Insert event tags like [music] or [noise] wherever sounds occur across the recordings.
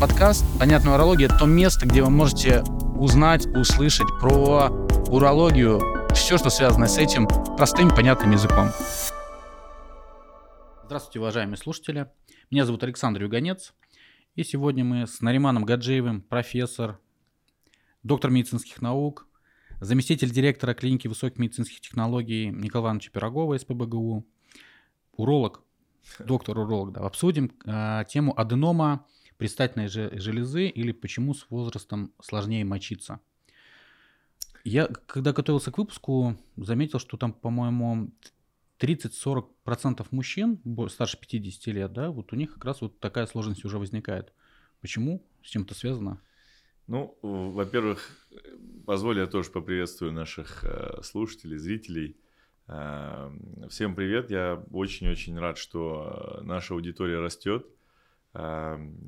подкаст «Понятная урология» — это то место, где вы можете узнать, услышать про урологию, все, что связано с этим, простым, понятным языком. Здравствуйте, уважаемые слушатели. Меня зовут Александр Юганец. И сегодня мы с Нариманом Гаджиевым, профессор, доктор медицинских наук, заместитель директора клиники высоких медицинских технологий Николая Ивановича Пирогова СПБГУ, уролог, доктор-уролог, да, обсудим э, тему аденома предстательной железы или почему с возрастом сложнее мочиться. Я, когда готовился к выпуску, заметил, что там, по-моему, 30-40% мужчин старше 50 лет, да, вот у них как раз вот такая сложность уже возникает. Почему? С чем это связано? Ну, во-первых, позволь я тоже поприветствую наших э, слушателей, зрителей. Э, всем привет, я очень-очень рад, что наша аудитория растет.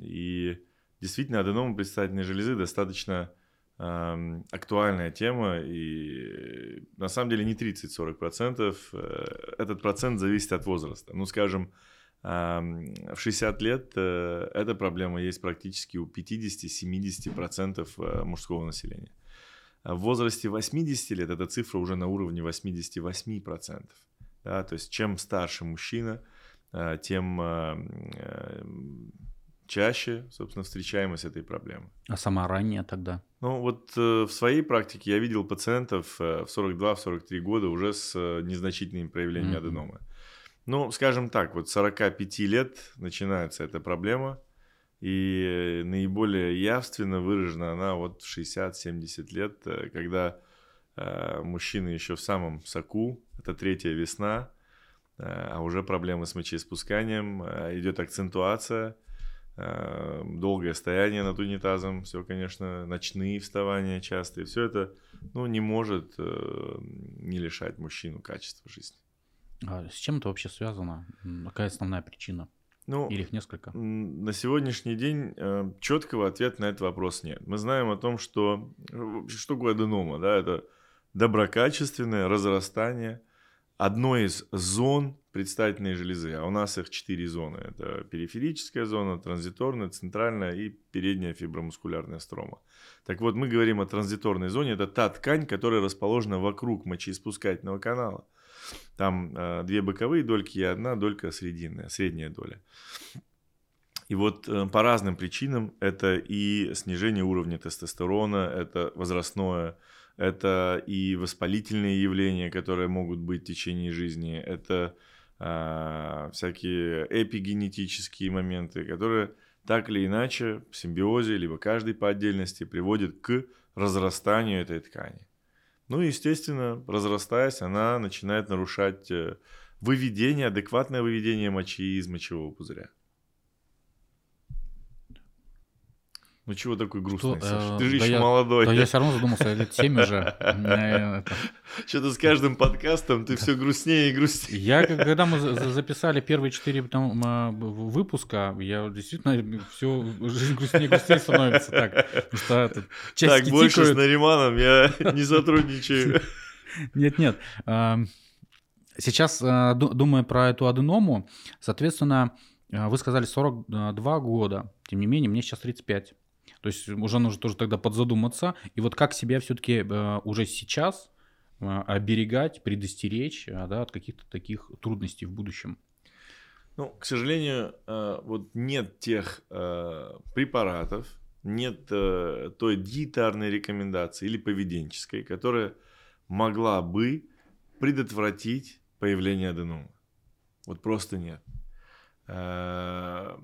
И действительно, аденома предстательной железы достаточно актуальная тема, и на самом деле не 30-40%, э, этот процент зависит от возраста. Ну, скажем, в 60 лет э, эта проблема есть практически у 50-70% э, мужского населения. А в возрасте 80 лет эта цифра уже на уровне 88%. Да, то есть чем старше мужчина, тем э, э, чаще, собственно, встречаемость этой проблемы. А сама ранняя тогда? Ну, вот в своей практике я видел пациентов в 42-43 года уже с незначительными проявлениями mm-hmm. аденомы. Ну, скажем так, вот 45 лет начинается эта проблема, и наиболее явственно выражена она вот в 60-70 лет, когда мужчина еще в самом соку, это третья весна, Э, а уже проблемы с мочеиспусканием, э, идет акцентуация, э, долгое стояние над унитазом, все, конечно, ночные вставания частые, все это, ну, не может не лишать мужчину качества жизни. А с чем это вообще связано? Какая основная причина? Ну, Или их несколько? На сегодняшний день четкого ответа на этот вопрос нет. Мы знаем о том, что что такое аденома, да, это доброкачественное разрастание одной из зон предстательной железы, а у нас их четыре зоны. Это периферическая зона, транзиторная, центральная и передняя фибромускулярная строма. Так вот, мы говорим о транзиторной зоне. Это та ткань, которая расположена вокруг мочеиспускательного канала. Там э, две боковые дольки и одна долька срединная, средняя доля. И вот э, по разным причинам это и снижение уровня тестостерона, это возрастное это и воспалительные явления, которые могут быть в течение жизни, это э, всякие эпигенетические моменты, которые так или иначе в симбиозе, либо каждый по отдельности приводит к разрастанию этой ткани. Ну и, естественно, разрастаясь, она начинает нарушать э, выведение, адекватное выведение мочи из мочевого пузыря. Ну чего такой грустный, что, Саша? Э, Ты же да еще я, молодой. Да, я все равно задумался, лет 7 уже. Что-то с каждым подкастом ты все грустнее и грустнее. Я, когда мы записали первые четыре а, выпуска, я действительно все жизнь грустнее и грустнее становится. Так, что так больше с Нариманом я не сотрудничаю. Нет-нет. Сейчас, а, думая про эту аденому, соответственно, вы сказали 42 года. Тем не менее, мне сейчас 35. То есть уже нужно тоже тогда подзадуматься. И вот как себя все-таки э, уже сейчас э, оберегать, предостеречь э, да, от каких-то таких трудностей в будущем? Ну, к сожалению, вот нет тех препаратов, нет той диетарной рекомендации или поведенческой, которая могла бы предотвратить появление аденома. Вот просто нет. Э,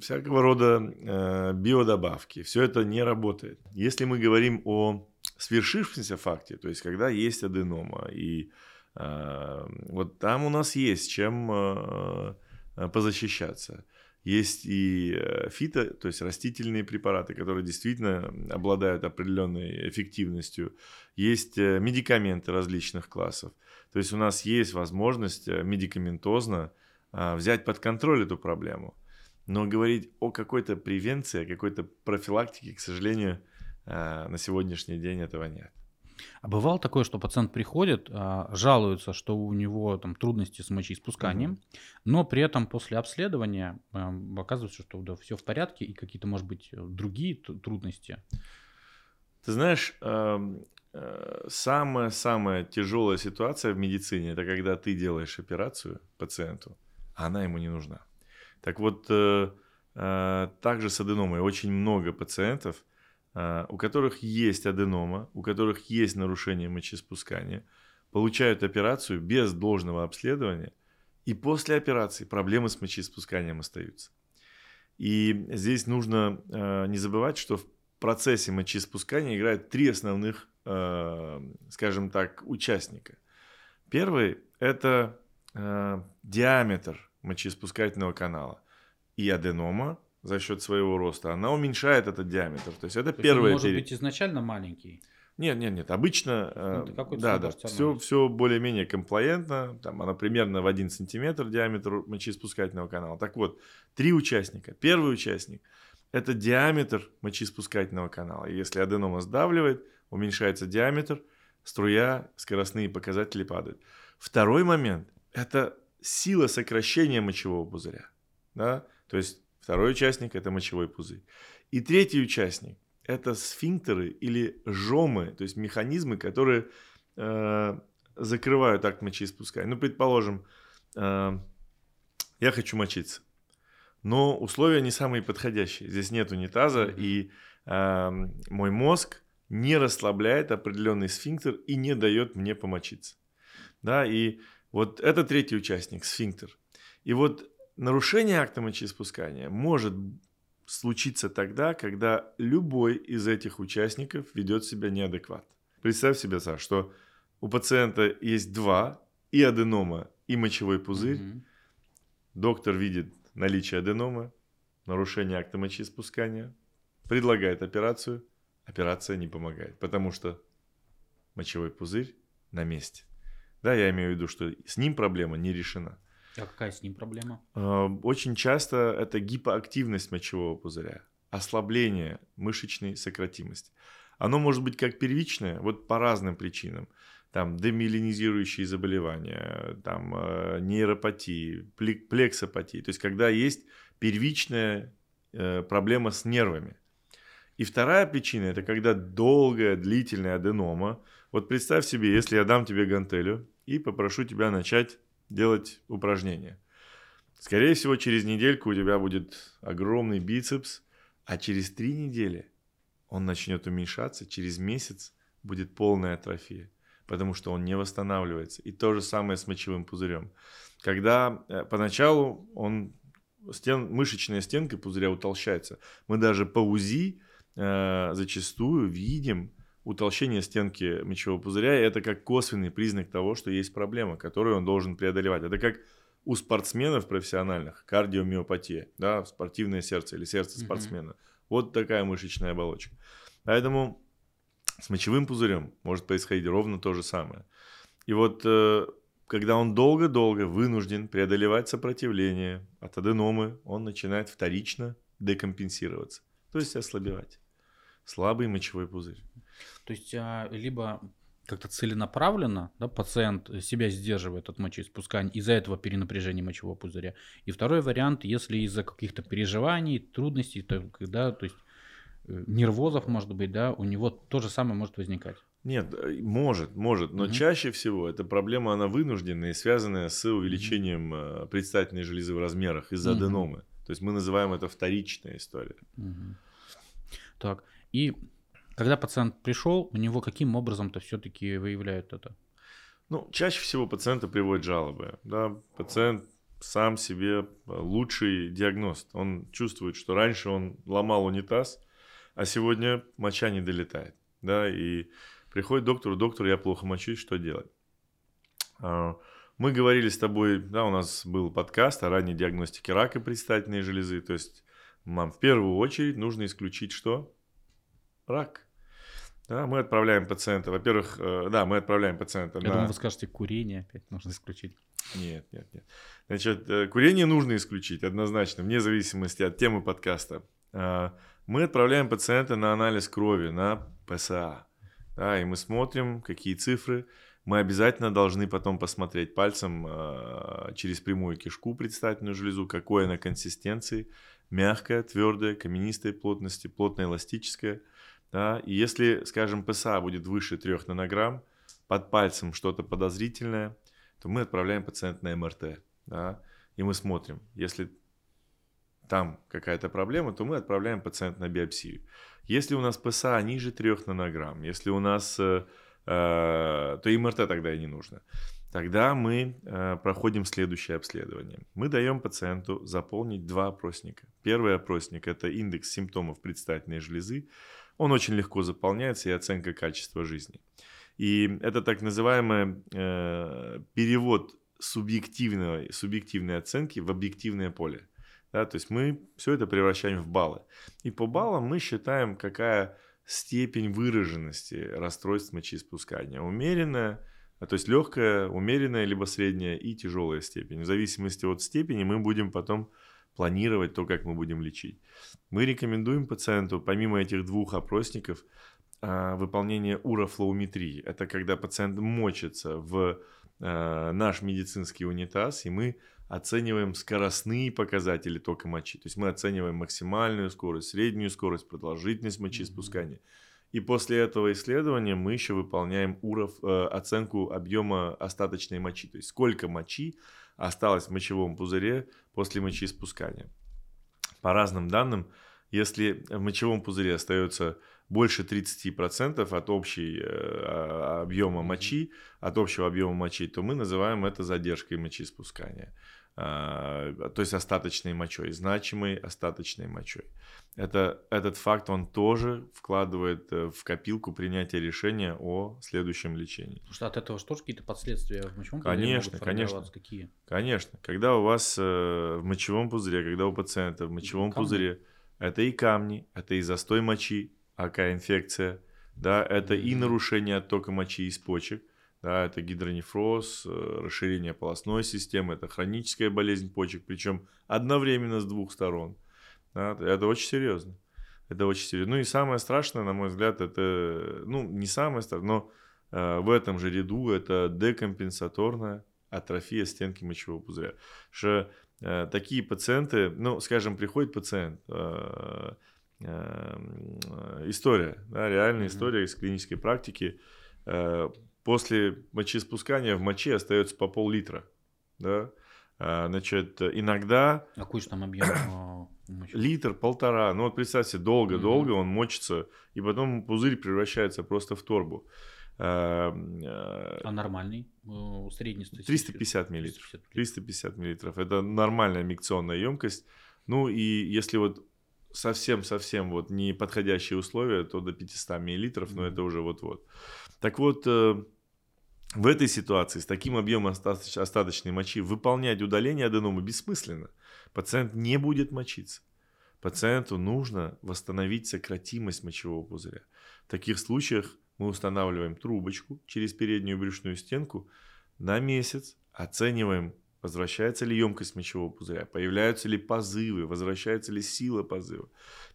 всякого рода э, биодобавки. Все это не работает. Если мы говорим о свершившемся факте, то есть когда есть аденома, и э, вот там у нас есть чем позащищаться. Есть и фито, то есть растительные препараты, которые действительно обладают определенной эффективностью. Есть медикаменты различных классов. То есть у нас есть возможность медикаментозно взять под контроль эту проблему. Но говорить о какой-то превенции, о какой-то профилактике, к сожалению, а, на сегодняшний день этого нет. А бывало такое, что пациент приходит, а, жалуется, что у него там трудности с мочеиспусканием, угу. но при этом после обследования а, оказывается, что да, все в порядке и какие-то, может быть, другие трудности. Ты знаешь, самая-самая тяжелая ситуация в медицине это когда ты делаешь операцию пациенту, а она ему не нужна. Так вот, э, э, также с аденомой очень много пациентов, э, у которых есть аденома, у которых есть нарушение мочеиспускания, получают операцию без должного обследования, и после операции проблемы с мочеиспусканием остаются. И здесь нужно не забывать, что в процессе мочеиспускания играют три основных, скажем так, участника. Первый – это диаметр мочеиспускательного канала. И аденома за счет своего роста, она уменьшает этот диаметр. То есть это То первое. Он может быть изначально маленький. Нет, нет, нет. Обычно, ну, э, да, да, все, все более-менее комплаентно. Там она примерно в 1 сантиметр диаметр мочеиспускательного канала. Так вот, три участника. Первый участник – это диаметр мочеиспускательного канала. Если аденома сдавливает, уменьшается диаметр, струя, скоростные показатели падают. Второй момент – это сила сокращения мочевого пузыря. Да? То есть второй участник – это мочевой пузырь. И третий участник – это сфинктеры или жомы, то есть механизмы, которые э, закрывают акт мочеиспускания. Ну, предположим, э, я хочу мочиться, но условия не самые подходящие. Здесь нет унитаза, и э, мой мозг не расслабляет определенный сфинктер и не дает мне помочиться. Да, и вот это третий участник, сфинктер. И вот нарушение акта мочеиспускания может случиться тогда, когда любой из этих участников ведет себя неадекватно. Представь себе, Саш, что у пациента есть два, и аденома, и мочевой пузырь. Mm-hmm. Доктор видит наличие аденомы, нарушение акта мочеиспускания, предлагает операцию, операция не помогает, потому что мочевой пузырь на месте. Да, я имею в виду, что с ним проблема не решена. А какая с ним проблема? А, очень часто это гипоактивность мочевого пузыря, ослабление мышечной сократимости. Оно может быть как первичное, вот по разным причинам. Там демиелинизирующие заболевания, там э, нейропатии, плексопатии. То есть когда есть первичная э, проблема с нервами. И вторая причина – это когда долгая, длительная аденома. Вот представь себе, если я дам тебе гантелю, и попрошу тебя начать делать упражнения. Скорее всего, через недельку у тебя будет огромный бицепс, а через три недели он начнет уменьшаться, через месяц будет полная атрофия, потому что он не восстанавливается. И то же самое с мочевым пузырем. Когда э, поначалу он стен, мышечная стенка пузыря утолщается, мы даже по УЗИ э, зачастую видим утолщение стенки мочевого пузыря, это как косвенный признак того, что есть проблема, которую он должен преодолевать. Это как у спортсменов профессиональных кардиомиопатия, да, спортивное сердце или сердце спортсмена. Mm-hmm. Вот такая мышечная оболочка. Поэтому с мочевым пузырем может происходить ровно то же самое. И вот э, когда он долго-долго вынужден преодолевать сопротивление от аденомы, он начинает вторично декомпенсироваться, то есть ослабевать. Слабый мочевой пузырь. То есть а, либо как-то целенаправленно, да, пациент себя сдерживает от мочеиспускания из-за этого перенапряжения мочевого пузыря. И второй вариант, если из-за каких-то переживаний, трудностей, то, когда, то есть э, нервозов, может быть, да, у него то же самое может возникать. Нет, э, может, может, но угу. чаще всего эта проблема, она вынужденная и связанная с увеличением угу. предстательной железы в размерах из-за угу. аденомы. То есть мы называем это вторичная история. Угу. Так, и когда пациент пришел, у него каким образом-то все-таки выявляют это? Ну, чаще всего пациенты приводят жалобы. Да? Пациент сам себе э, лучший диагност. Он чувствует, что раньше он ломал унитаз, а сегодня моча не долетает. Да? И приходит к доктору, доктор, я плохо мочусь, что делать? А, мы говорили с тобой, да, у нас был подкаст о ранней диагностике рака предстательной железы. То есть нам в первую очередь нужно исключить что? Рак. Да, мы отправляем пациента. Во-первых, э, да, мы отправляем пациента Я на... думаю, вы скажете, курение опять нужно исключить. Нет, нет, нет. Значит, э, курение нужно исключить однозначно, вне зависимости от темы подкаста. Э, мы отправляем пациента на анализ крови, на ПСА. Да, и мы смотрим, какие цифры. Мы обязательно должны потом посмотреть пальцем через прямую кишку предстательную железу, какой она консистенции, мягкая, твердая, каменистой плотности, плотная, эластическая. Да? И если, скажем, ПСА будет выше 3 нанограмм, под пальцем что-то подозрительное, то мы отправляем пациента на МРТ. Да? И мы смотрим, если там какая-то проблема, то мы отправляем пациента на биопсию. Если у нас ПСА ниже 3 нанограмм, если у нас, э, э, то и МРТ тогда и не нужно. Тогда мы э, проходим следующее обследование. Мы даем пациенту заполнить два опросника. Первый опросник – это индекс симптомов предстательной железы. Он очень легко заполняется и оценка качества жизни. И это так называемый э, перевод субъективной, субъективной оценки в объективное поле. Да, то есть мы все это превращаем в баллы. И по баллам мы считаем, какая степень выраженности расстройств мочеиспускания. Умеренная, то есть легкая, умеренная, либо средняя и тяжелая степень. В зависимости от степени мы будем потом планировать то, как мы будем лечить. Мы рекомендуем пациенту, помимо этих двух опросников, а, выполнение урофлоуметрии. Это когда пациент мочится в а, наш медицинский унитаз, и мы оцениваем скоростные показатели тока мочи. То есть мы оцениваем максимальную скорость, среднюю скорость, продолжительность мочеиспускания. И после этого исследования мы еще выполняем уров, э, оценку объема остаточной мочи. То есть сколько мочи осталось в мочевом пузыре после мочеиспускания. По разным данным, если в мочевом пузыре остается больше 30% от общей э, объема мочи, от общего объема мочи, то мы называем это задержкой мочеиспускания. А, то есть остаточной мочой, значимой остаточной мочой. Это, этот факт, он тоже вкладывает э, в копилку принятия решения о следующем лечении. Потому что от этого что тоже какие-то последствия в мочевом пузыре конечно, могут конечно, Какие? Конечно. Когда у вас э, в мочевом пузыре, когда у пациента в мочевом камни. пузыре, это и камни, это и застой мочи, АК-инфекция, да, это и нарушение оттока мочи из почек, да, это гидронефроз, э, расширение полостной системы, это хроническая болезнь почек, причем одновременно с двух сторон. Да, это очень серьезно. Это очень серьезно. Ну и самое страшное, на мой взгляд, это, ну, не самое страшное, но э, в этом же ряду это декомпенсаторная атрофия стенки мочевого пузыря. Что э, такие пациенты, ну, скажем, приходит пациент, э, э, история, да, реальная mm-hmm. история из клинической практики, э, после мочеиспускания в моче остается по пол-литра. Да? А, значит, иногда... А какой же там объем? А, Литр, полтора. Ну вот представьте, долго-долго mm-hmm. он мочится, и потом пузырь превращается просто в торбу. А, а нормальный? Средний 350 миллилитров. 350 миллилитров. Это нормальная микционная емкость. Ну и если вот совсем-совсем вот не подходящие условия, то до 500 миллилитров, mm-hmm. но это уже вот-вот. Так вот, э, в этой ситуации с таким объемом остаточной мочи выполнять удаление аденомы бессмысленно. Пациент не будет мочиться. Пациенту нужно восстановить сократимость мочевого пузыря. В таких случаях мы устанавливаем трубочку через переднюю брюшную стенку на месяц, оцениваем, возвращается ли емкость мочевого пузыря, появляются ли позывы, возвращается ли сила позыва.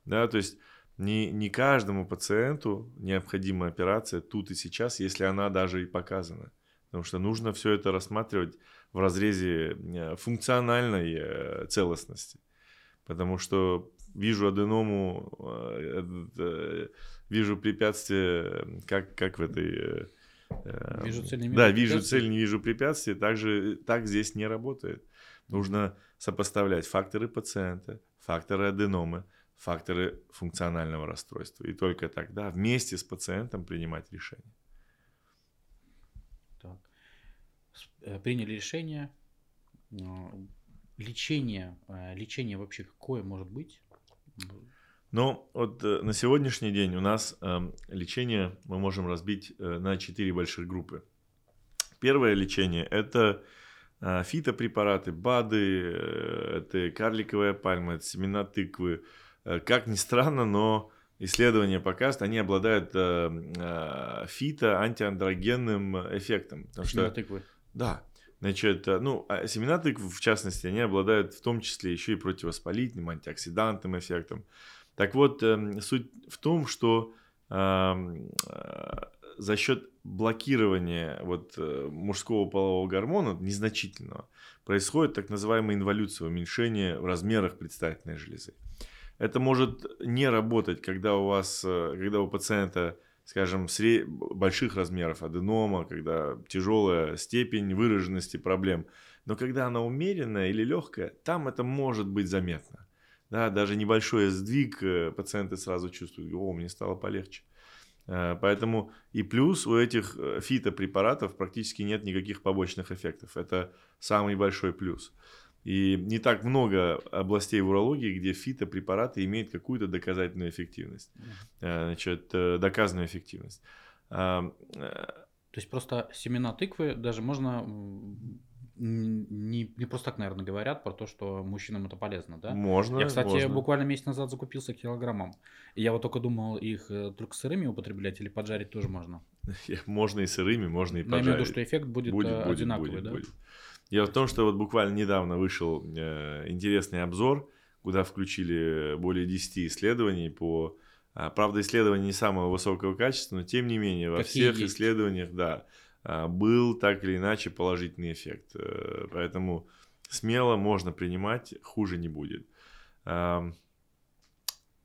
Да, то есть не, не каждому пациенту необходима операция тут и сейчас, если она даже и показана. Потому что нужно все это рассматривать в разрезе э, функциональной э, целостности. Потому что вижу аденому, э, вижу препятствие, как, как в этой... Вижу цель, не вижу Да, вижу цель, не вижу препятствий. Также так здесь не работает. Нужно сопоставлять факторы пациента, факторы аденомы, факторы функционального расстройства. И только тогда вместе с пациентом принимать решение. Так. Э, приняли решение. Э, лечение, э, лечение вообще какое может быть? Ну, вот на сегодняшний день у нас э, лечение мы можем разбить на четыре больших группы. Первое лечение – это фитопрепараты, БАДы, это карликовая пальма, это семена тыквы, как ни странно, но исследования показывают, они обладают э, э, фито антиандрогенным эффектом. Потому что, тыквы. Да. Значит, э, ну, а семена тыкв, в частности, они обладают в том числе еще и противовоспалительным, антиоксидантным эффектом. Так вот, э, суть в том, что э, за счет блокирования вот мужского полового гормона незначительного происходит так называемая инволюция, уменьшение в размерах предстательной железы. Это может не работать, когда у вас, когда у пациента скажем, сред... больших размеров аденома, когда тяжелая степень выраженности проблем. Но когда она умеренная или легкая, там это может быть заметно. Да, даже небольшой сдвиг э, пациенты сразу чувствуют, о, мне стало полегче. Э, поэтому и плюс у этих э, фитопрепаратов практически нет никаких побочных эффектов. Это самый большой плюс. И не так много областей в урологии, где фитопрепараты имеют какую-то доказательную эффективность. Э, значит, э, доказанную эффективность. Э, То есть просто семена тыквы даже можно не, не просто так, наверное, говорят про то, что мужчинам это полезно, да? Можно. Я, кстати, можно. буквально месяц назад закупился килограммом. И я вот только думал, их только сырыми употреблять или поджарить тоже можно. [laughs] Можно и сырыми, можно и поджарить. Но я имею в виду, что эффект будет, будет одинаковый, будет, да? Будет. Дело в том, что вот буквально недавно вышел э, интересный обзор, куда включили более 10 исследований по... А, правда, исследования не самого высокого качества, но тем не менее во Какие всех есть? исследованиях, да, а, был так или иначе положительный эффект. Э, поэтому смело можно принимать, хуже не будет. А,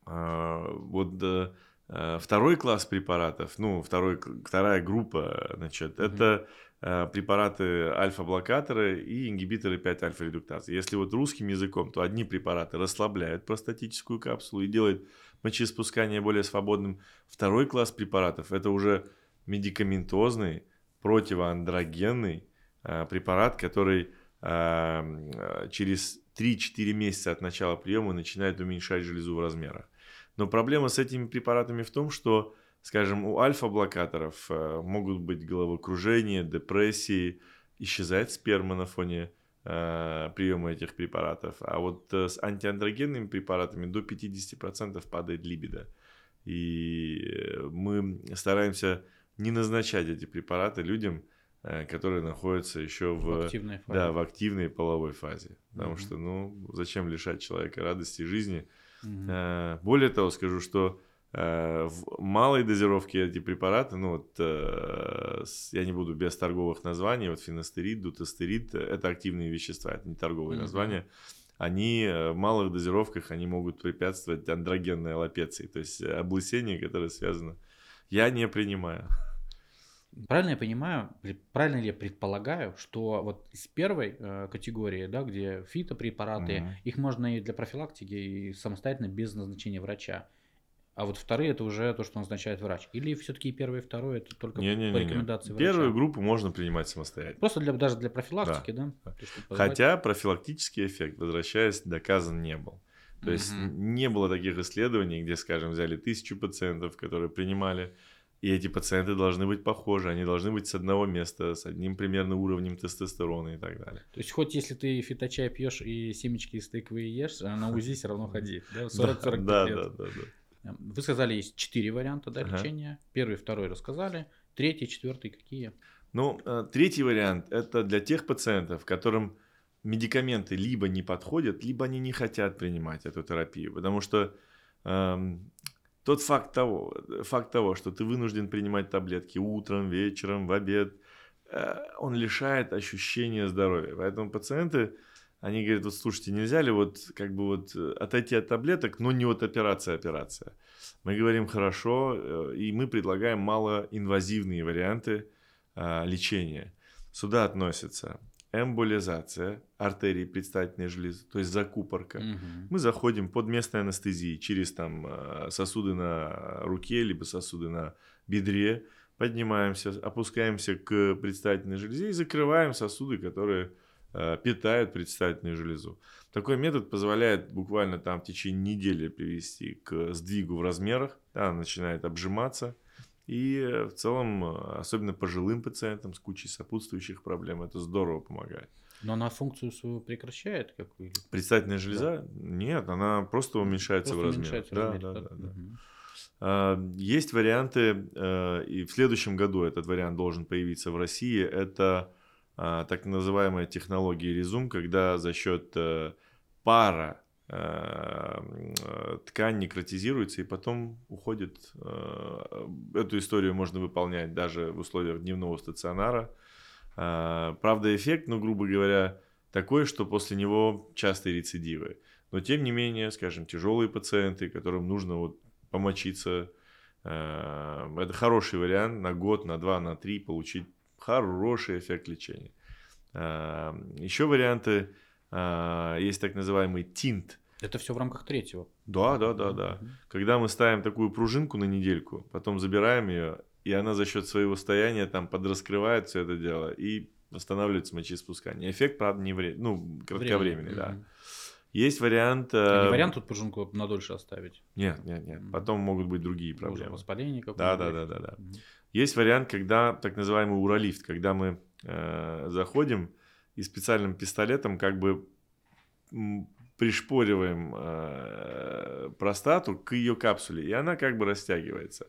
вот э, второй класс препаратов, ну, второй, вторая группа, значит, mm-hmm. это препараты альфа-блокаторы и ингибиторы 5-альфа-редуктазы. Если вот русским языком, то одни препараты расслабляют простатическую капсулу и делают мочеиспускание более свободным. Второй класс препаратов – это уже медикаментозный, противоандрогенный э, препарат, который э, через 3-4 месяца от начала приема начинает уменьшать железу в размерах. Но проблема с этими препаратами в том, что скажем, у альфа-блокаторов э, могут быть головокружение, депрессии, исчезает сперма на фоне э, приема этих препаратов. А вот э, с антиандрогенными препаратами до 50% падает либидо. И мы стараемся не назначать эти препараты людям, которые находятся еще в, в, активной, фазе. Да, в активной половой фазе. Потому угу. что, ну, зачем лишать человека радости жизни? Угу. Более того, скажу, что в малой дозировке эти препараты, ну вот э, я не буду без торговых названий, вот фенастерид, дутастерид, это активные вещества, это не торговые mm-hmm. названия. Они э, в малых дозировках они могут препятствовать андрогенной аллопеции, то есть облысению, которое связано. Я не принимаю. Правильно я понимаю, правильно ли я предполагаю, что вот из первой э, категории, да, где фитопрепараты, mm-hmm. их можно и для профилактики, и самостоятельно без назначения врача. А вот вторые это уже то, что назначает врач. Или все-таки первый и второй это только не, не, не, по рекомендации не. врача? Первую группу можно принимать самостоятельно. Просто для, даже для профилактики, да? да? Есть, Хотя профилактический эффект, возвращаясь, доказан не был. То есть угу. не было таких исследований, где, скажем, взяли тысячу пациентов, которые принимали, и эти пациенты должны быть похожи, они должны быть с одного места, с одним примерно уровнем тестостерона и так далее. То есть хоть если ты фиточай пьешь и семечки из тыквы ешь, а на УЗИ все равно ходи, да? 40-45 да, да, да, да. Эм, вы сказали, есть четыре варианта да, ага. лечения. Первый, второй рассказали. Третий, четвертый какие? Ну, э, третий вариант – это для тех пациентов, которым медикаменты либо не подходят, либо они не хотят принимать эту терапию. Потому что эм, тот факт того, факт того, что ты вынужден принимать таблетки утром, вечером, в обед, э, он лишает ощущения здоровья. Поэтому пациенты они говорят, вот слушайте, нельзя ли вот как бы вот э, отойти от таблеток, но не вот операция, операция. Мы говорим хорошо, э, и мы предлагаем малоинвазивные варианты а, лечения. Сюда относятся эмболизация артерии предстательной железы, то есть закупорка. Угу. Мы заходим под местной анестезией через там а, сосуды на руке, либо сосуды на бедре, поднимаемся, опускаемся к предстательной железе и закрываем сосуды, которые питают предстательную железу. Такой метод позволяет буквально там в течение недели привести к сдвигу в размерах, она начинает обжиматься, и э, в целом, э, особенно пожилым пациентам с кучей сопутствующих проблем, это здорово помогает. Но она функцию свою прекращает? Как... Предстательная железа? Да. Нет, она просто уменьшается просто в размере. Уменьшается в размере. Да, да, да, да. Угу. Есть варианты, и в следующем году этот вариант должен появиться в России. Это так называемая технология резум, когда за счет э, пара э, ткань некротизируется и потом уходит. Эту историю можно выполнять даже в условиях дневного стационара. Правда, эффект, ну, грубо говоря, такой, что после него частые рецидивы. Но тем не менее, скажем, тяжелые пациенты, которым нужно вот помочиться, это хороший вариант на год, на два, на три получить хороший эффект лечения. Еще варианты, есть так называемый тинт – это все в рамках третьего. Да, да, да, да. Когда мы ставим такую пружинку на недельку, потом забираем ее, и она за счет своего состояния там подраскрывает все это дело и восстанавливается мочеиспускание. Эффект, правда, не вре... ну, кратковременный, Время. да. Есть вариант... А не э, вариант тут пружинку надольше оставить? Нет, нет, нет. Потом могут быть другие проблемы. Уже воспаление какое-то. Да, да, да, да, да. Есть вариант, когда так называемый уролифт, когда мы э, заходим и специальным пистолетом как бы пришпориваем э, простату к ее капсуле, и она как бы растягивается.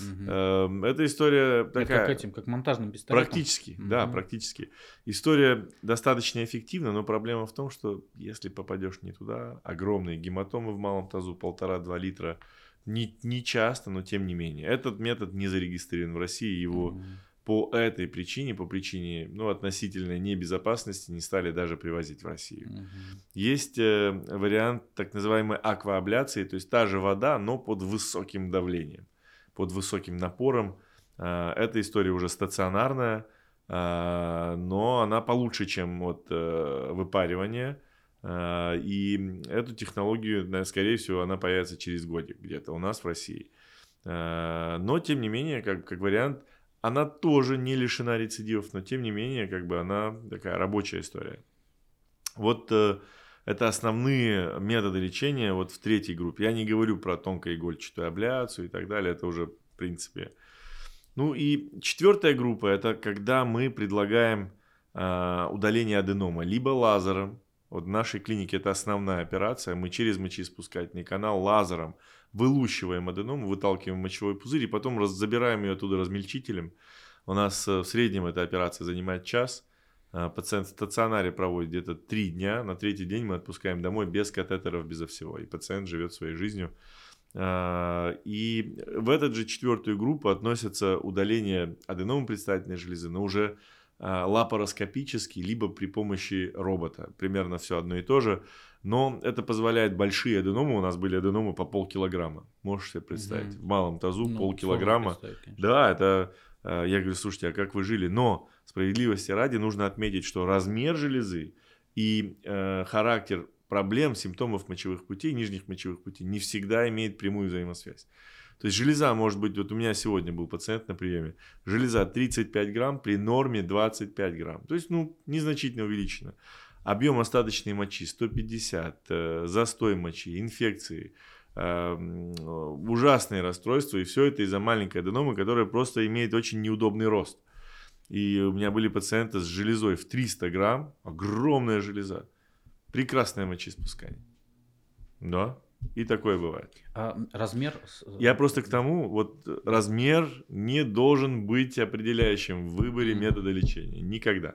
Угу. Э, эта история такая... Это как этим, как монтажным пистолетом? Практически, угу. да, практически. История достаточно эффективна, но проблема в том, что если попадешь не туда, огромные гематомы в малом тазу, полтора-два литра, не, не часто, но тем не менее. Этот метод не зарегистрирован в России, его... Угу по этой причине, по причине ну, относительной небезопасности не стали даже привозить в Россию. Угу. Есть э, вариант так называемой акваабляции, то есть та же вода, но под высоким давлением, под высоким напором. Э, эта история уже стационарная, э, но она получше, чем вот, э, выпаривание. Э, и эту технологию, скорее всего, она появится через годик где-то у нас в России. Э, но, тем не менее, как, как вариант – она тоже не лишена рецидивов, но тем не менее, как бы она такая рабочая история. Вот э, это основные методы лечения вот в третьей группе. Я не говорю про тонкоигольчатую абляцию и так далее, это уже в принципе. Ну и четвертая группа, это когда мы предлагаем э, удаление аденома либо лазером, вот в нашей клинике это основная операция, мы через мочеиспускательный канал лазером вылущиваем аденому, выталкиваем мочевой пузырь и потом раз, забираем ее оттуда размельчителем. У нас э, в среднем эта операция занимает час. Э, пациент в стационаре проводит где-то три дня. На третий день мы отпускаем домой без катетеров, безо всего. И пациент живет своей жизнью. Э, и в эту же четвертую группу относятся удаление аденомы предстательной железы, но уже лапароскопически, либо при помощи робота. Примерно все одно и то же. Но это позволяет большие аденомы, у нас были аденомы по полкилограмма. Можешь себе представить? Угу. В малом тазу ну, полкилограмма. Да, это... Э, я говорю, слушайте, а как вы жили? Но справедливости ради нужно отметить, что размер железы и э, характер проблем, симптомов мочевых путей, нижних мочевых путей не всегда имеет прямую взаимосвязь. То есть железа может быть, вот у меня сегодня был пациент на приеме, железа 35 грамм при норме 25 грамм. То есть, ну, незначительно увеличено объем остаточной мочи 150, э, застой мочи, инфекции, э, ужасные расстройства, и все это из-за маленькой аденомы, которая просто имеет очень неудобный рост. И у меня были пациенты с железой в 300 грамм, огромная железа, прекрасное мочеиспускание. Да, и такое бывает. А размер? Я просто к тому, вот размер не должен быть определяющим в выборе метода лечения. Никогда.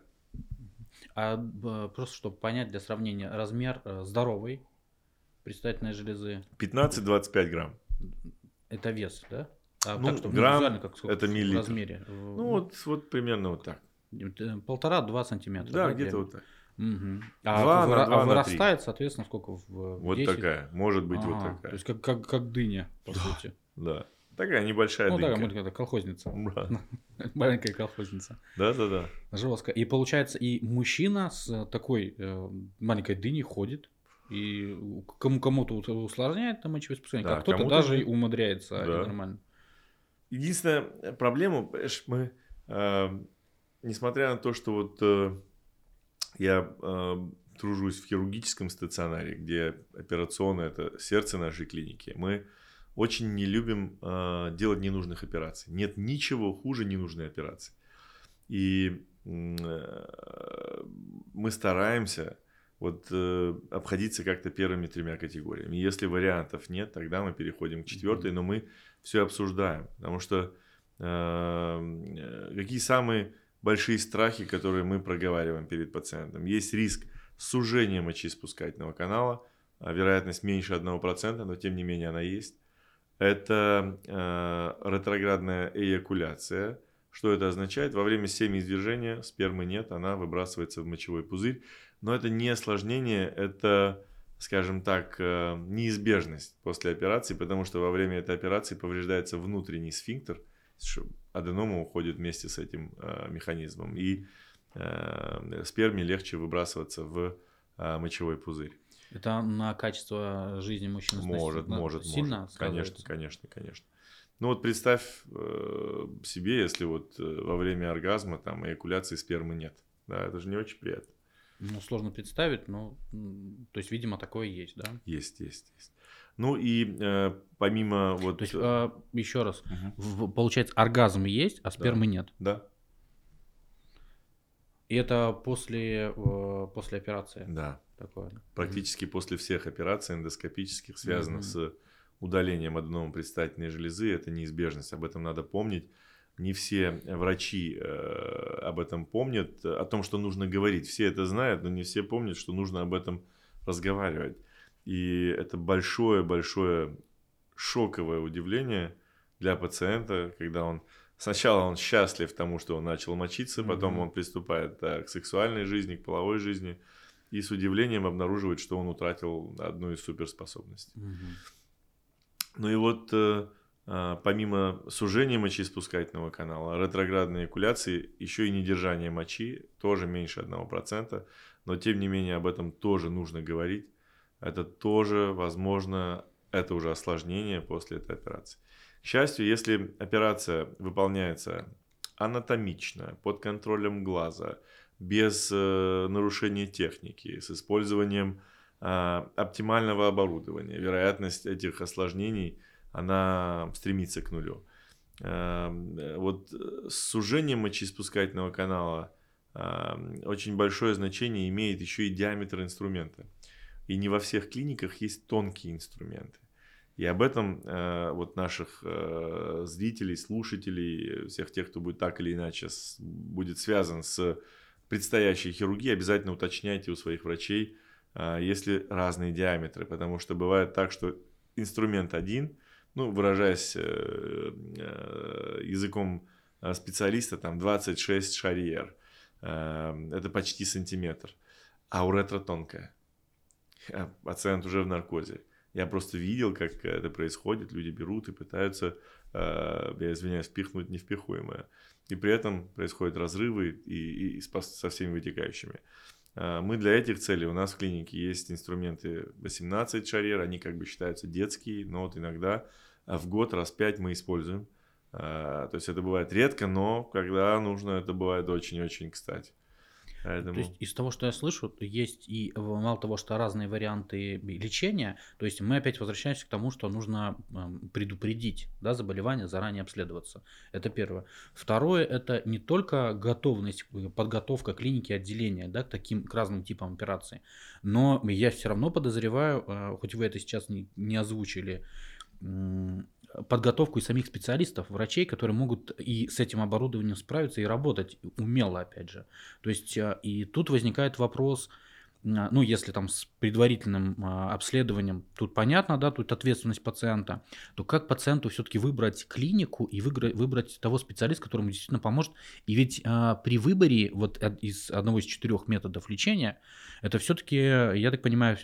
А просто чтобы понять для сравнения, размер э, здоровой предстательной железы. 15-25 грамм. Это вес, да? А ну, так, чтобы грамм, как, сколько, это миллилитр. В размере. Ну, вот, вот примерно вот так. Э, полтора-два сантиметра. Да, да где-то вот так. Угу. А, 2 на 2 а вырастает, соответственно, сколько в Вот 10? такая, может быть, ага, вот такая. То есть как, как, как дыня, по да, сути. Да. Такая небольшая ну, дынька. Ну, такая колхозница. [laughs] Маленькая колхозница. Да-да-да. Жестко. И получается, и мужчина с э, такой э, маленькой дыней ходит, и кому кому-то усложняет там мочевоспускание, да, а кто-то даже и умудряется да. нормально. Единственная проблема, мы, э, несмотря на то, что вот э, я э, тружусь в хирургическом стационаре, где операционное это сердце нашей клиники, мы очень не любим э, делать ненужных операций. Нет ничего хуже ненужной операции. И э, мы стараемся вот э, обходиться как-то первыми тремя категориями. Если вариантов нет, тогда мы переходим к четвертой, но мы все обсуждаем, потому что э, какие самые большие страхи, которые мы проговариваем перед пациентом? Есть риск сужения мочеиспускательного канала, а вероятность меньше 1%, но тем не менее она есть. Это э, ретроградная эякуляция. Что это означает? Во время семяизвержения спермы нет, она выбрасывается в мочевой пузырь. Но это не осложнение, это, скажем так, э, неизбежность после операции, потому что во время этой операции повреждается внутренний сфинктер, аденома уходит вместе с этим э, механизмом, и э, сперме легче выбрасываться в э, мочевой пузырь. Это на качество жизни мужчины может, может, сильно может. Конечно, конечно, конечно. Ну вот представь себе, если вот во время оргазма там эякуляции спермы нет. Да, это же не очень приятно. Ну, сложно представить, но, то есть, видимо, такое есть, да? Есть, есть, есть. Ну и э, помимо вот... То есть, э, еще раз, угу. получается, оргазм есть, а спермы да. нет? Да. И это после, э, после операции? Да. Такое. Практически угу. после всех операций эндоскопических, связанных угу. с удалением аденома предстательной железы, это неизбежность. Об этом надо помнить не все врачи э, об этом помнят, о том, что нужно говорить. Все это знают, но не все помнят, что нужно об этом разговаривать. И это большое-большое шоковое удивление для пациента, когда он сначала он счастлив тому, что он начал мочиться, потом mm-hmm. он приступает да, к сексуальной жизни, к половой жизни, и с удивлением обнаруживает, что он утратил одну из суперспособностей. Mm-hmm. Ну и вот э, а, помимо сужения мочеиспускательного канала, ретроградной экуляции, еще и недержание мочи, тоже меньше 1%, но тем не менее об этом тоже нужно говорить. Это тоже, возможно, это уже осложнение после этой операции. К счастью, если операция выполняется анатомично, под контролем глаза, без э, нарушения техники, с использованием э, оптимального оборудования, вероятность этих осложнений – она стремится к нулю. Эм, вот с сужением мочеиспускательного канала эм, очень большое значение имеет еще и диаметр инструмента. И не во всех клиниках есть тонкие инструменты. И об этом э, вот наших э, зрителей, слушателей, всех тех, кто будет так или иначе будет связан с предстоящей хирургией, обязательно уточняйте у своих врачей, э, если разные диаметры, потому что бывает так, что инструмент один – ну, выражаясь э, э, языком э, специалиста, там 26 шарьер. Это почти сантиметр. А у ретро тонкая. [laughs] Пациент уже в наркозе. Я просто видел, как это происходит. Люди берут и пытаются, я извиняюсь, впихнуть невпихуемое. И при этом происходят разрывы и, и, и со всеми вытекающими. Мы для этих целей, у нас в клинике есть инструменты 18 шарьер, они как бы считаются детские, но вот иногда в год раз пять мы используем. То есть это бывает редко, но когда нужно, это бывает очень-очень кстати. Поэтому... То есть из того, что я слышу, есть и мало того, что разные варианты лечения, то есть мы опять возвращаемся к тому, что нужно эм, предупредить да, заболевание, заранее обследоваться. Это первое. Второе, это не только готовность, э, подготовка клиники, отделения да, к таким к разным типам операций, но я все равно подозреваю, э, хоть вы это сейчас не, не озвучили, подготовку и самих специалистов, врачей, которые могут и с этим оборудованием справиться и работать умело, опять же. То есть а, и тут возникает вопрос, ну, если там с предварительным а, обследованием, тут понятно, да, тут ответственность пациента, то как пациенту все-таки выбрать клинику и выбрать того специалиста, которому действительно поможет? И ведь а, при выборе вот из одного из четырех методов лечения, это все-таки, я так понимаю,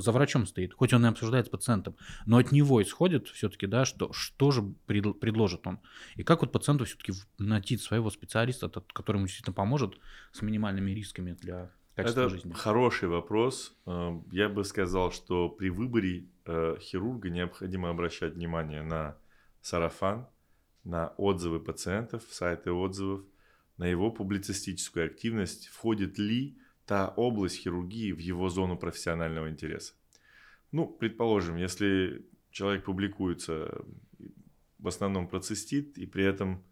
за врачом стоит, хоть он и обсуждает с пациентом, но от него исходит все-таки, да, что, что же пред, предложит он. И как вот пациенту все-таки найти своего специалиста, который ему действительно поможет с минимальными рисками для качество Это жизни? хороший вопрос. Э, я бы сказал, что при выборе э, хирурга необходимо обращать внимание на сарафан, на отзывы пациентов, сайты отзывов, на его публицистическую активность, входит ли та область хирургии в его зону профессионального интереса. Ну, предположим, если человек публикуется в основном про цистит и при этом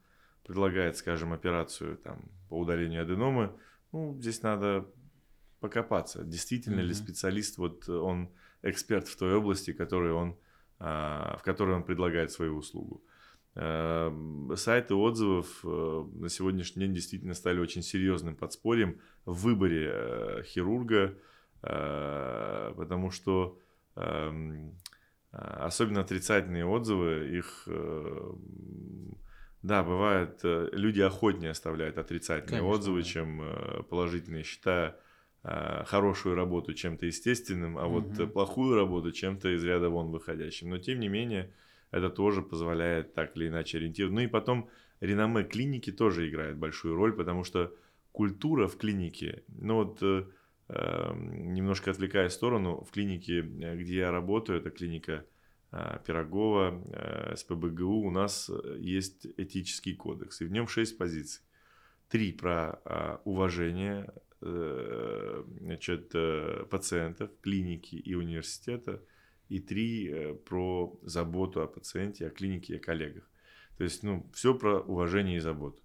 предлагает, скажем, операцию там, по удалению аденомы, ну, здесь надо покопаться, действительно mm-hmm. ли специалист, вот он эксперт в той области, который он, а, в которой он предлагает свою услугу. Эм, сайты отзывов э, на сегодняшний день действительно стали очень серьезным подспорьем в выборе э, хирурга. э, потому что эм, особенно отрицательные отзывы, их, да, бывает, люди охотнее оставляют отрицательные Конечно, отзывы, да. чем положительные, считая хорошую работу чем-то естественным, а угу. вот плохую работу чем-то из ряда вон выходящим. Но тем не менее, это тоже позволяет так или иначе ориентироваться. Ну и потом реноме клиники тоже играет большую роль, потому что культура в клинике, ну вот э, эм, немножко отвлекая сторону, в клинике, э, где я работаю, это клиника э, Пирогова, э, СПБГУ, у нас есть этический кодекс, и в нем шесть позиций. Три про э, уважение э, значит, э, пациентов, клиники и университета, и три э, про заботу о пациенте, о клинике и о коллегах. То есть, ну, все про уважение и заботу.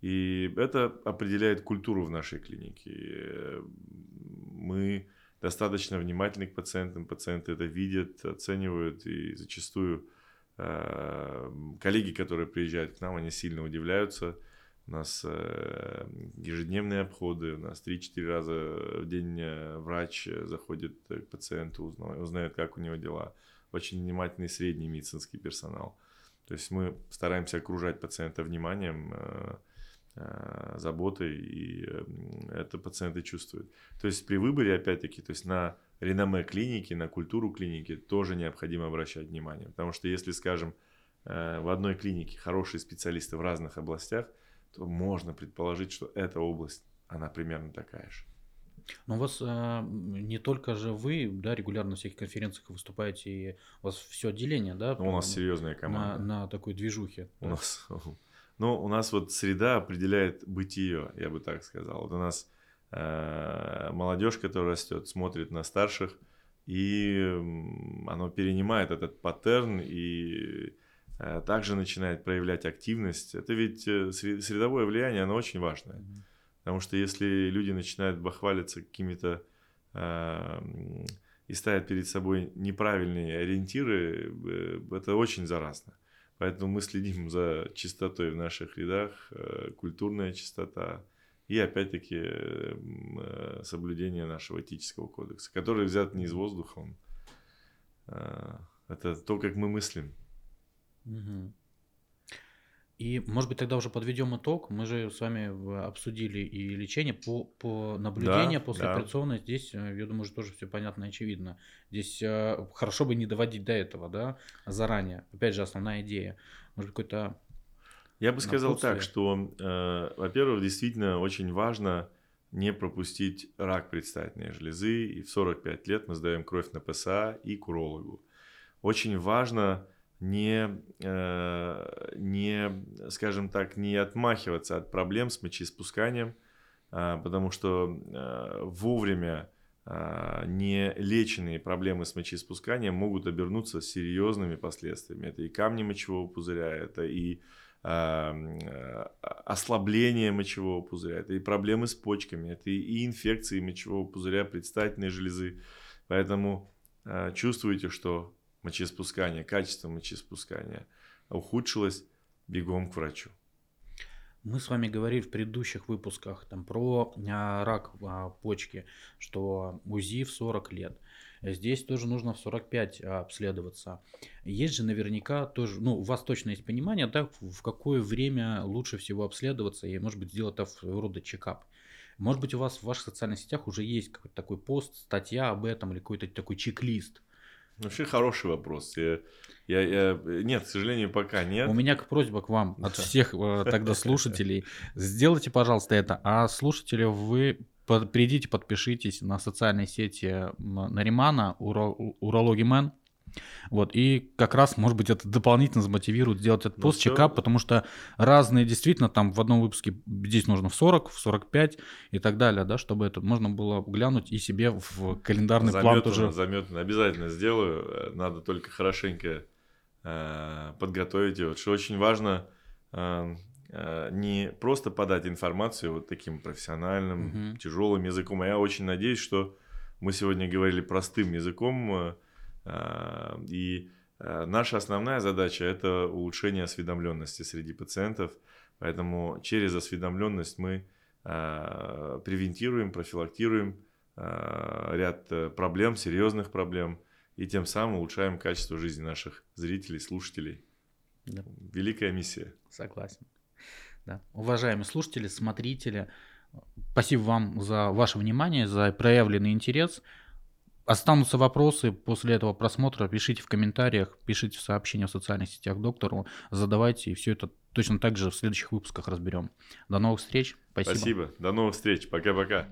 И это определяет культуру в нашей клинике. Мы достаточно внимательны к пациентам, пациенты это видят, оценивают, и зачастую э, коллеги, которые приезжают к нам, они сильно удивляются. У нас э, ежедневные обходы, у нас 3-4 раза в день э, врач заходит к пациенту, узнает, как у него дела. Очень внимательный средний медицинский персонал. То есть мы стараемся окружать пациента вниманием, э, э, заботой, и это пациенты чувствуют. То есть при выборе, опять-таки, то есть на реноме клиники, на культуру клиники тоже необходимо обращать внимание. Потому что если, скажем, э, в одной клинике хорошие специалисты в разных областях, то можно предположить, что эта область, она примерно такая же. Но у вас а, не только же вы, да, регулярно на всех конференциях выступаете, и у вас все отделение, да? Ну, у нас серьезная команда. На, на такой движухе. У да? нас, [laughs] ну, у нас вот среда определяет бытие, я бы так сказал. Вот у нас э, молодежь, которая растет, смотрит на старших, и оно перенимает этот паттерн и э, также начинает проявлять активность. Это ведь э, средовое влияние, оно очень важное. Потому что если люди начинают бахвалиться какими-то э, и ставят перед собой неправильные ориентиры, э, это очень заразно. Поэтому мы следим за чистотой в наших рядах, э, культурная чистота и опять-таки э, соблюдение нашего этического кодекса, который взят не из воздуха, он, э, это то, как мы мыслим. Угу. И, может быть, тогда уже подведем итог. Мы же с вами обсудили и лечение по, по наблюдению да, после да. операционной. Здесь, э, я думаю, что тоже все понятно и очевидно. Здесь э, хорошо бы не доводить до этого, да, заранее. Опять же, основная идея. Может, какой-то я бы сказал так, что, э, во-первых, действительно очень важно не пропустить рак предстательной железы. И в 45 лет мы сдаем кровь на ПСА и к урологу. Очень важно не, э, не, скажем так, не отмахиваться от проблем с мочеиспусканием, а, потому что э, вовремя а, не леченные проблемы с мочеиспусканием могут обернуться серьезными последствиями. Это и камни мочевого пузыря, это и а, ослабление мочевого пузыря, это и проблемы с почками, это и инфекции мочевого пузыря, предстательной железы. Поэтому чувствуете, что мочеиспускания, качество мочеиспускания ухудшилось, бегом к врачу. Мы с вами говорили в предыдущих выпусках там, про а, рак а, почки, что УЗИ в 40 лет. Здесь тоже нужно в 45 а, обследоваться. Есть же наверняка тоже, ну, у вас точно есть понимание, да, в какое время лучше всего обследоваться и, может быть, сделать это рода чекап. Может быть, у вас в ваших социальных сетях уже есть какой-то такой пост, статья об этом или какой-то такой чек-лист, Вообще хороший вопрос. Я, я, я, нет, к сожалению, пока нет. У меня просьба к вам от всех э, тогда слушателей. Сделайте, пожалуйста, это. А слушатели, вы придите, подпишитесь на социальной сети Наримана, Урологи Мэн. Вот, и как раз, может быть, это дополнительно замотивирует сделать этот ну, пост чекап, потому что разные, действительно, там в одном выпуске здесь нужно в 40, в 45 и так далее, да, чтобы это можно было глянуть и себе в календарный заметано, план тоже. Заметно, обязательно сделаю, надо только хорошенько э, подготовить его, что очень важно э, э, не просто подать информацию вот таким профессиональным, угу. тяжелым языком, а я очень надеюсь, что мы сегодня говорили простым языком, э, и а, наша основная задача – это улучшение осведомленности среди пациентов, поэтому через осведомленность мы а, превентируем, профилактируем ряд э, проблем, серьезных проблем, и тем самым улучшаем качество жизни наших зрителей, слушателей. Да. Великая миссия. Согласен. Да. Уважаемые слушатели, смотрители, спасибо вам за ваше внимание, за проявленный интерес. Останутся вопросы после этого просмотра, пишите в комментариях, пишите в сообщения в социальных сетях доктору, задавайте, и все это точно так же в следующих выпусках разберем. До новых встреч. Спасибо. Спасибо. До новых встреч. Пока-пока.